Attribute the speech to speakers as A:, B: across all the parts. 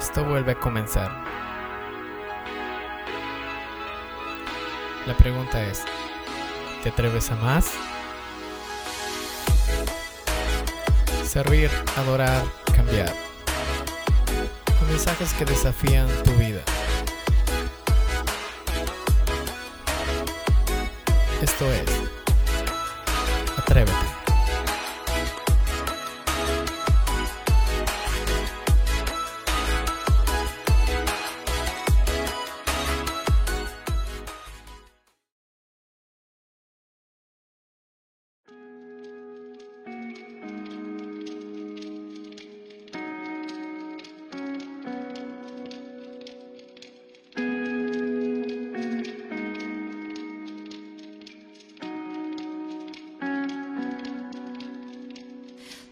A: Esto vuelve a comenzar. La pregunta es, ¿te atreves a más? Servir, adorar, cambiar. Con mensajes que desafían tu vida. Esto es, atrévete.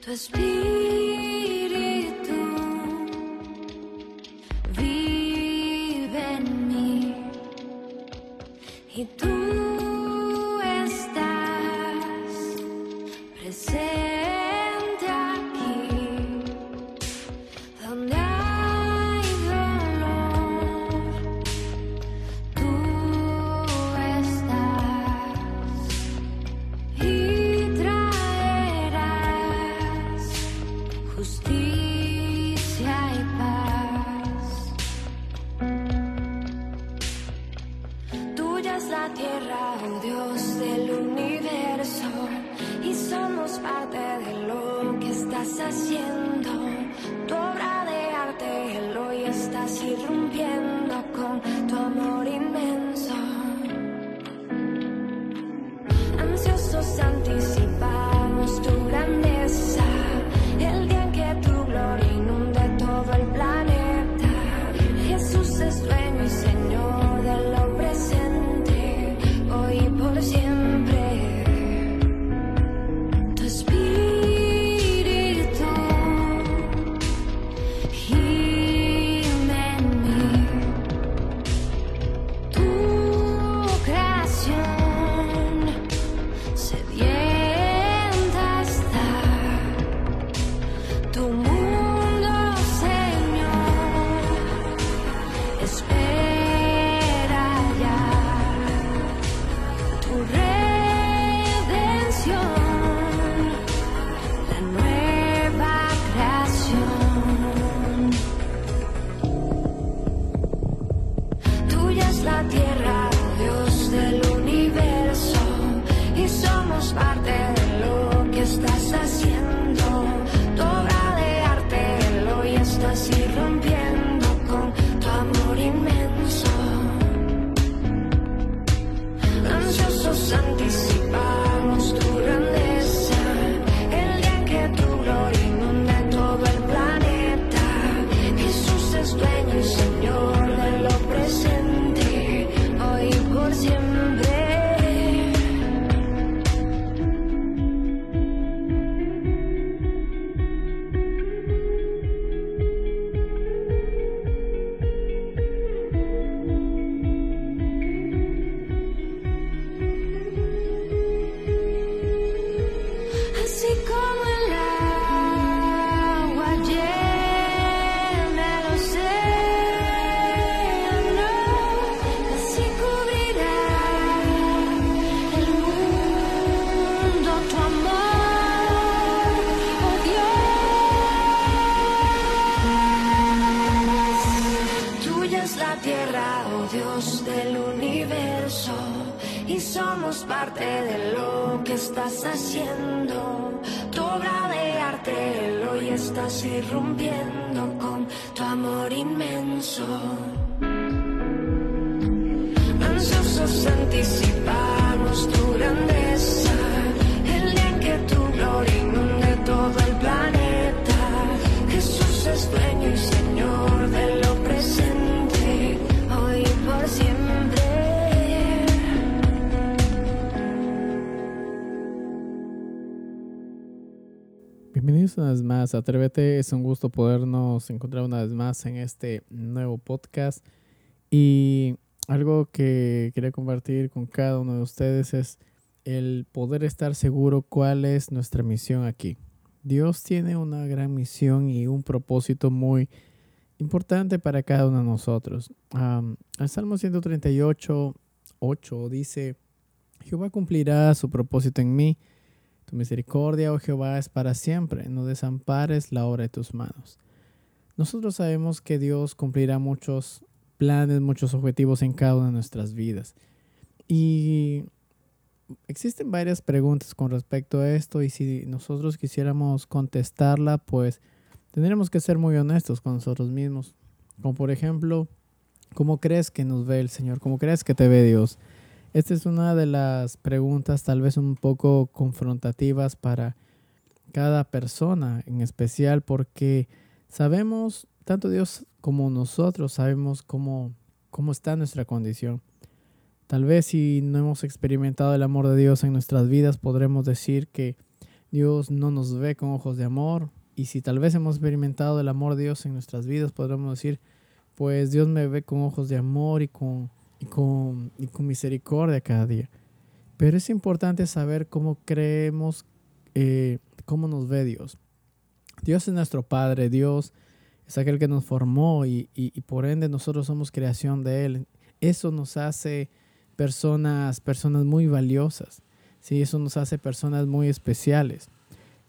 B: Tu espíritu estás irrumpiendo con tu amor inmenso. Ansiosos anticipamos tu grandeza,
A: Bienvenidos una vez más a Atrévete. Es un gusto podernos encontrar una vez más en este nuevo podcast. Y algo que quería compartir con cada uno de ustedes es el poder estar seguro cuál es nuestra misión aquí. Dios tiene una gran misión y un propósito muy importante para cada uno de nosotros. Um, el Salmo 138, 8 dice, Jehová cumplirá su propósito en mí. Tu misericordia, oh Jehová, es para siempre. No desampares la obra de tus manos. Nosotros sabemos que Dios cumplirá muchos planes, muchos objetivos en cada una de nuestras vidas. Y existen varias preguntas con respecto a esto y si nosotros quisiéramos contestarla, pues tendríamos que ser muy honestos con nosotros mismos. Como por ejemplo, ¿cómo crees que nos ve el Señor? ¿Cómo crees que te ve Dios? Esta es una de las preguntas tal vez un poco confrontativas para cada persona en especial porque sabemos, tanto Dios como nosotros sabemos cómo, cómo está nuestra condición. Tal vez si no hemos experimentado el amor de Dios en nuestras vidas, podremos decir que Dios no nos ve con ojos de amor. Y si tal vez hemos experimentado el amor de Dios en nuestras vidas, podremos decir, pues Dios me ve con ojos de amor y con, y con, y con misericordia cada día. Pero es importante saber cómo creemos, eh, cómo nos ve Dios. Dios es nuestro Padre, Dios es aquel que nos formó y, y, y por ende nosotros somos creación de Él. Eso nos hace personas, personas muy valiosas. ¿sí? Eso nos hace personas muy especiales.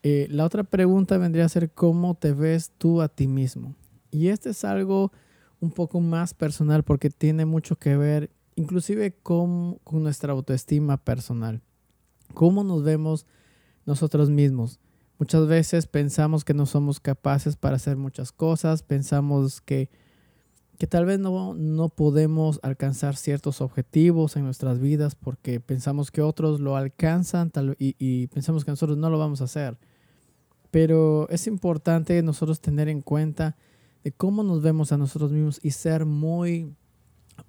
A: Eh, la otra pregunta vendría a ser cómo te ves tú a ti mismo. Y este es algo un poco más personal porque tiene mucho que ver inclusive con, nuestra autoestima personal. ¿Cómo nos vemos nosotros mismos? Muchas veces pensamos que no somos capaces para hacer muchas cosas, pensamos que que tal vez no, no podemos alcanzar ciertos objetivos en nuestras vidas porque pensamos que otros lo alcanzan tal, y, y, pensamos que nosotros no lo vamos a hacer. Pero es importante nosotros tener en cuenta de cómo nos vemos a nosotros mismos y ser muy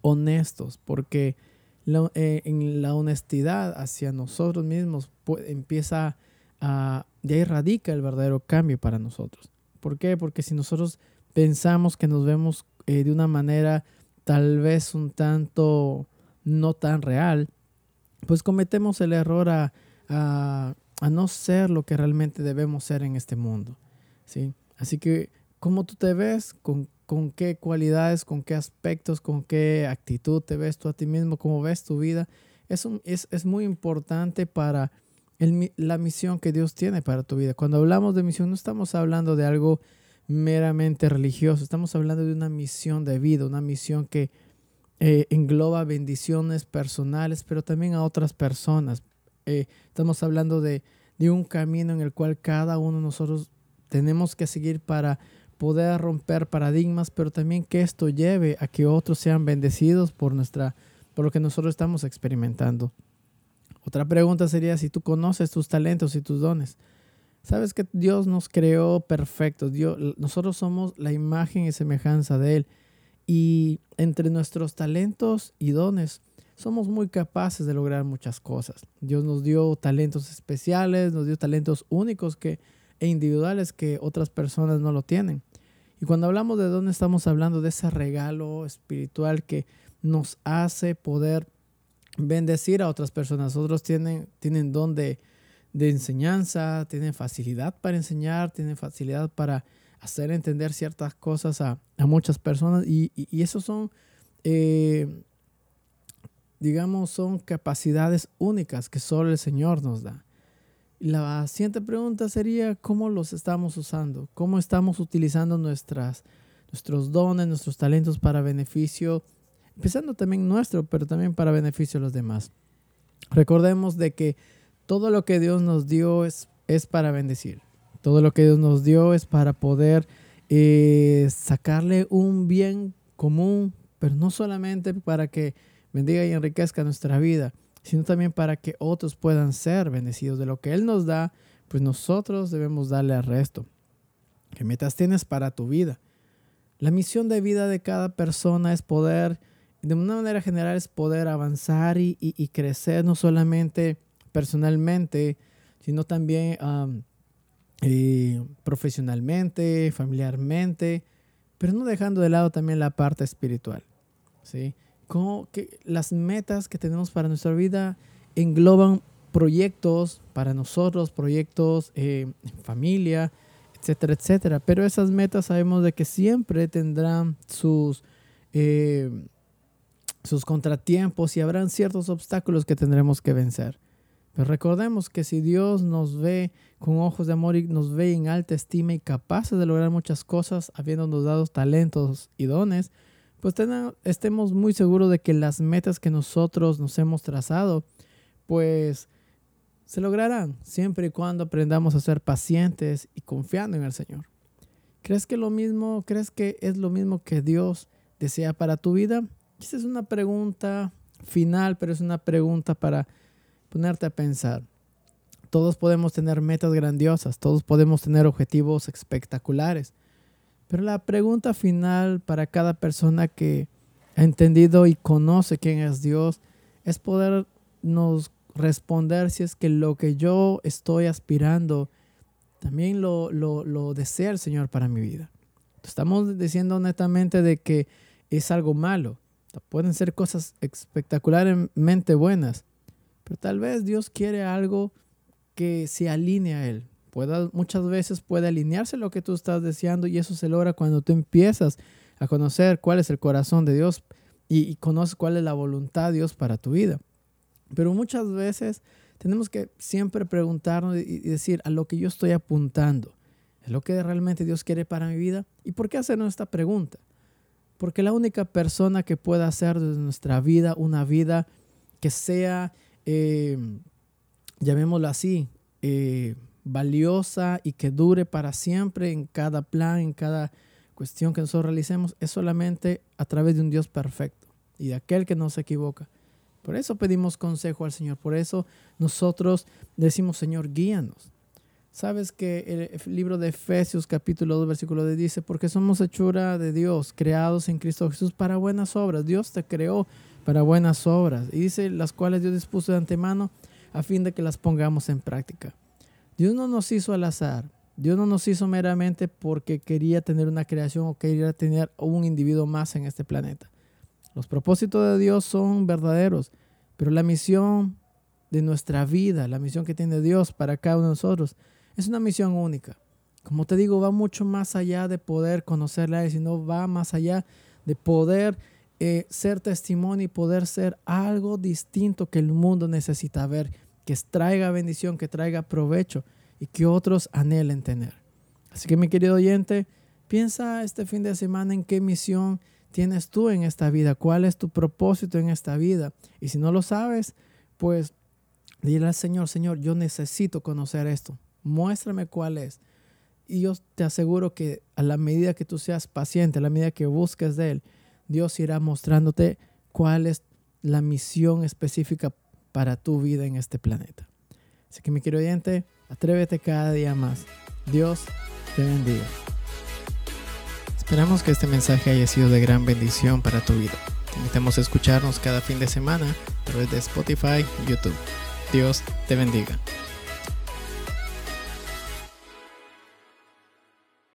A: honestos porque la, eh, en la honestidad hacia nosotros mismos empieza a, de ahí radica el verdadero cambio para nosotros. ¿Por qué? Porque si nosotros pensamos que nos vemos eh, de una manera tal vez un tanto no tan real, pues cometemos el error a, a, a, no ser lo que realmente debemos ser en este mundo. ¿sí? Así que, ¿cómo tú te ves? ¿Con, ¿Con qué cualidades, con qué aspectos, con qué actitud te ves tú a ti mismo? ¿Cómo ves tu vida? Es, un, es, es muy importante para el, la misión que Dios tiene para tu vida. Cuando hablamos de misión, no estamos hablando de algo meramente religioso. Estamos hablando de una misión de vida, una misión que eh, engloba bendiciones personales, pero también a otras personas. Eh, estamos hablando de, de un camino en el cual cada uno de nosotros tenemos que seguir para poder romper paradigmas, pero también que esto lleve a que otros sean bendecidos por nuestra por lo que nosotros estamos experimentando. Otra pregunta sería si tú conoces tus talentos y tus dones. Sabes que Dios nos creó perfectos. Dios, nosotros somos la imagen y semejanza de Él. Y entre nuestros talentos y dones, somos muy capaces de lograr muchas cosas. Dios nos dio talentos especiales, nos dio talentos únicos que, e individuales que otras personas no lo tienen. Y cuando hablamos de dónde estamos hablando de ese regalo espiritual que nos hace poder bendecir a otras personas. Otros tienen, tienen don de, enseñanza, tienen facilidad para enseñar, tienen facilidad para hacer entender ciertas cosas a, a muchas personas y, y, y esos son, eh, digamos, son capacidades únicas que solo el Señor nos da. La siguiente pregunta sería, ¿cómo los estamos usando? ¿Cómo estamos utilizando nuestras, nuestros dones, nuestros talentos para beneficio, empezando también nuestro, pero también para beneficio de los demás? Recordemos de que todo lo que Dios nos dio es, es para bendecir. Todo lo que Dios nos dio es para poder eh, sacarle un bien común, pero no solamente para que bendiga y enriquezca nuestra vida, sino también para que otros puedan ser bendecidos de lo que Él nos da, pues nosotros debemos darle al resto. ¿Qué metas tienes para tu vida? La misión de vida de cada persona es poder, de una manera general, es poder avanzar y, y, crecer, no solamente personalmente, sino también profesionalmente, familiarmente, pero no dejando de lado también la parte espiritual. ¿sí? Como que las metas que tenemos para nuestra vida engloban proyectos para nosotros, proyectos eh, en familia, etcétera, etcétera. Pero esas metas sabemos de que siempre tendrán sus, eh, sus contratiempos y habrán ciertos obstáculos que tendremos que vencer. Pero recordemos que si Dios nos ve con ojos de amor y nos ve en alta estima y capaces de lograr muchas cosas, habiéndonos dado talentos y dones, pues estemos muy seguros de que las metas que nosotros nos hemos trazado, pues se lograrán siempre y cuando aprendamos a ser pacientes y confiando en el Señor. ¿Crees que lo mismo, crees que es lo mismo que Dios desea para tu vida? Esta es una pregunta final, pero es una pregunta para ponerte a pensar. Todos podemos tener metas grandiosas, todos podemos tener objetivos espectaculares, pero la pregunta final para cada persona que ha entendido y conoce quién es Dios es podernos responder si es que lo que yo estoy aspirando también lo, lo, lo desea el Señor para mi vida. Estamos diciendo netamente de que es algo malo. Pueden ser cosas espectacularmente buenas, pero tal vez Dios quiere algo que se alinee a Él. Muchas veces puede alinearse lo que tú estás deseando y eso se logra cuando tú empiezas a conocer cuál es el corazón de Dios y, y conoces cuál es la voluntad de Dios para tu vida. Pero muchas veces tenemos que siempre preguntarnos y decir a lo que yo estoy apuntando. ¿Es lo que realmente Dios quiere para mi vida? ¿Y por qué hacernos esta pregunta? Porque la única persona que pueda hacer de nuestra vida una vida que sea eh, llamémoslo así, eh, valiosa y que dure para siempre en cada plan, en cada cuestión que nosotros realicemos, es solamente a través de un Dios perfecto y de aquel que no se equivoca. Por eso pedimos consejo al Señor, por eso nosotros decimos, Señor, guíanos. Sabes que el libro de Efesios capítulo 2 versículo 10 dice, porque somos hechura de Dios, creados en Cristo Jesús para buenas obras. Dios te creó para buenas obras. Y dice, las cuales Dios dispuso de antemano a fin de que las pongamos en práctica. Dios no nos hizo al azar. Dios no nos hizo meramente porque quería tener una creación o quería tener un individuo más en este planeta. Los propósitos de Dios son verdaderos, pero la misión de nuestra vida, la misión que tiene Dios para cada uno de nosotros, es una misión única. Como te digo, va mucho más allá de poder conocerla a Él, sino va más allá de poder eh, ser testimonio y poder ser algo distinto que el mundo necesita ver, que traiga bendición, que traiga provecho y que otros anhelen tener. Así que mi querido oyente, piensa este fin de semana en qué misión tienes tú en esta vida, cuál es tu propósito en esta vida. Y si no lo sabes, pues dile al Señor, Señor, yo necesito conocer esto, muéstrame cuál es. Y yo te aseguro que a la medida que tú seas paciente, a la medida que busques de Él, Dios irá mostrándote cuál es la misión específica para tu vida en este planeta. Así que mi querido oyente, atrévete cada día más. Dios te bendiga. Esperamos que este mensaje haya sido de gran bendición para tu vida. Te invitamos a escucharnos cada fin de semana a través de Spotify y YouTube. Dios te bendiga.